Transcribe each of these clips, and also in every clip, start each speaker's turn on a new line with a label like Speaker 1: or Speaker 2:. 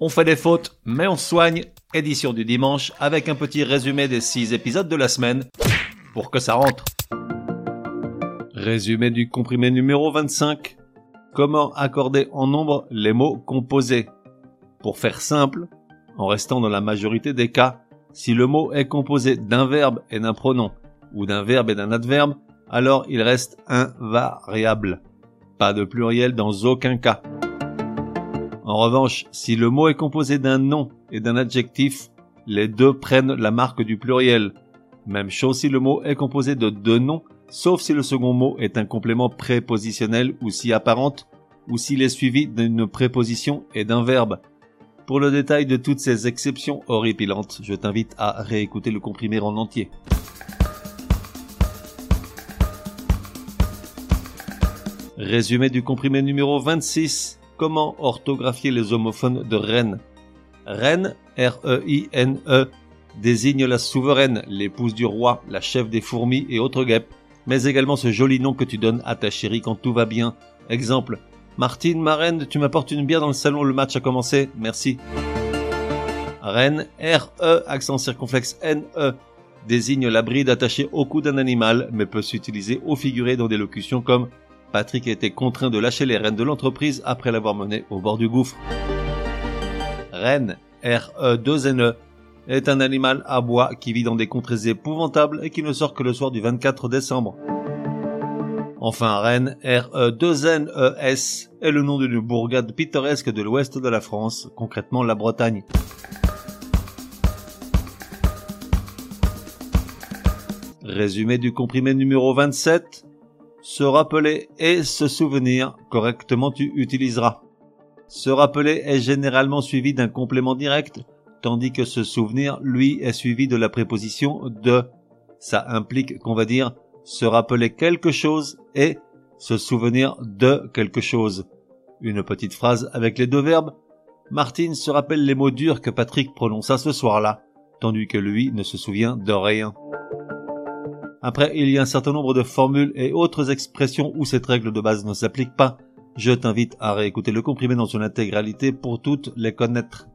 Speaker 1: On fait des fautes, mais on soigne. Édition du dimanche avec un petit résumé des 6 épisodes de la semaine pour que ça rentre. Résumé du comprimé numéro 25. Comment accorder en nombre les mots composés? Pour faire simple, en restant dans la majorité des cas, si le mot est composé d'un verbe et d'un pronom, ou d'un verbe et d'un adverbe, alors il reste invariable. Pas de pluriel dans aucun cas. En revanche, si le mot est composé d'un nom et d'un adjectif, les deux prennent la marque du pluriel. Même chose si le mot est composé de deux noms, sauf si le second mot est un complément prépositionnel ou si apparente, ou s'il est suivi d'une préposition et d'un verbe. Pour le détail de toutes ces exceptions horripilantes, je t'invite à réécouter le comprimé en entier. Résumé du comprimé numéro 26. Comment orthographier les homophones de Rennes? Reine, R-E-I-N-E, e, désigne la souveraine, l'épouse du roi, la chef des fourmis et autres guêpes, mais également ce joli nom que tu donnes à ta chérie quand tout va bien. Exemple, Martine, ma reine, tu m'apportes une bière dans le salon, le match a commencé, merci. Reine, R-E, accent circonflexe N-E, désigne la bride attachée au cou d'un animal, mais peut s'utiliser au figuré dans des locutions comme Patrick a été contraint de lâcher les rênes de l'entreprise après l'avoir mené au bord du gouffre. Renne, R-E-2-N-E, est un animal à bois qui vit dans des contrées épouvantables et qui ne sort que le soir du 24 décembre. Enfin, Rennes, R-E-2-N-E-S, est le nom d'une bourgade pittoresque de l'ouest de la France, concrètement la Bretagne. Résumé du comprimé numéro 27, se rappeler et se souvenir correctement tu utiliseras. Se rappeler est généralement suivi d'un complément direct, tandis que se souvenir, lui, est suivi de la préposition de. Ça implique qu'on va dire se rappeler quelque chose et se souvenir de quelque chose. Une petite phrase avec les deux verbes. Martine se rappelle les mots durs que Patrick prononça ce soir-là, tandis que lui ne se souvient de rien. Après, il y a un certain nombre de formules et autres expressions où cette règle de base ne s'applique pas. Je t'invite à réécouter le comprimé dans son intégralité pour toutes les connaître.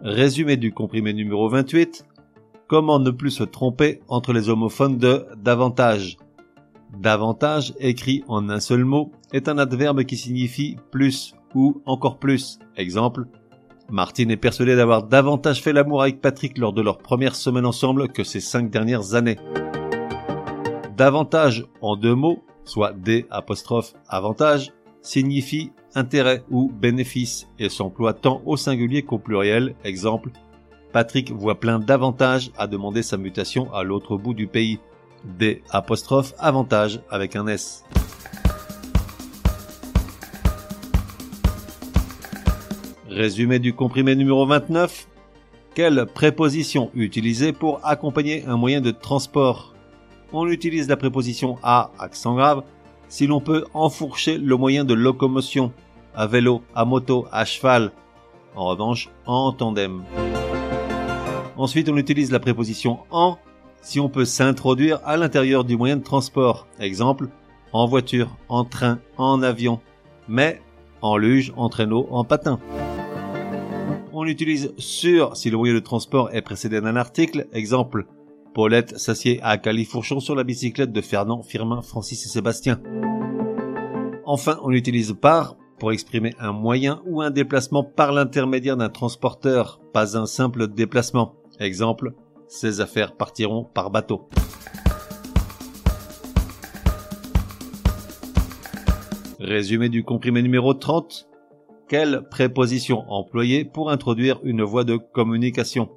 Speaker 1: Résumé du comprimé numéro 28. Comment ne plus se tromper entre les homophones de davantage? Davantage, écrit en un seul mot, est un adverbe qui signifie plus ou encore plus. Exemple, Martine est persuadée d'avoir davantage fait l'amour avec Patrick lors de leur première semaine ensemble que ces cinq dernières années. Davantage en deux mots, soit D avantage, signifie intérêt ou bénéfice et s'emploie tant au singulier qu'au pluriel. Exemple, Patrick voit plein d'avantages à demander sa mutation à l'autre bout du pays. D apostrophe avantage avec un S. Résumé du comprimé numéro 29. Quelle préposition utiliser pour accompagner un moyen de transport? On utilise la préposition à, accent grave, si l'on peut enfourcher le moyen de locomotion, à vélo, à moto, à cheval. En revanche, en tandem. Ensuite, on utilise la préposition en si on peut s'introduire à l'intérieur du moyen de transport. Exemple, en voiture, en train, en avion, mais en luge, en traîneau, en patin on utilise sur si le moyen de transport est précédé d'un article. Exemple, Paulette s'assied à Califourchon sur la bicyclette de Fernand, Firmin, Francis et Sébastien. Enfin, on utilise par pour exprimer un moyen ou un déplacement par l'intermédiaire d'un transporteur, pas un simple déplacement. Exemple, ces affaires partiront par bateau. Résumé du comprimé numéro 30. Quelle préposition employer pour introduire une voie de communication?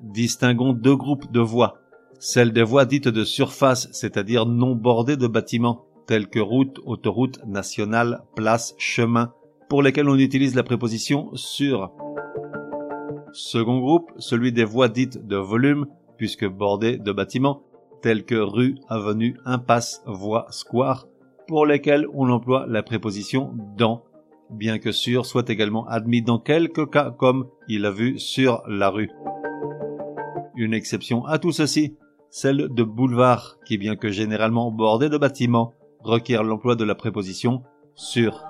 Speaker 1: Distinguons deux groupes de voies. Celles des voies dites de surface, c'est-à-dire non bordées de bâtiments, telles que route, autoroute, nationale, place, chemin, pour lesquelles on utilise la préposition sur. Second groupe, celui des voies dites de volume, puisque bordées de bâtiments, tels que rue, avenue, impasse, voie, square, pour lesquels on emploie la préposition dans bien que sur soit également admis dans quelques cas comme il a vu sur la rue. Une exception à tout ceci, celle de boulevard, qui bien que généralement bordé de bâtiments, requiert l'emploi de la préposition sûr.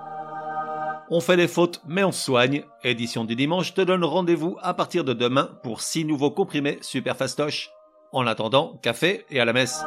Speaker 1: On fait des fautes, mais on soigne. Édition du dimanche te donne rendez-vous à partir de demain pour six nouveaux comprimés super fastoches. En attendant, café et à la messe.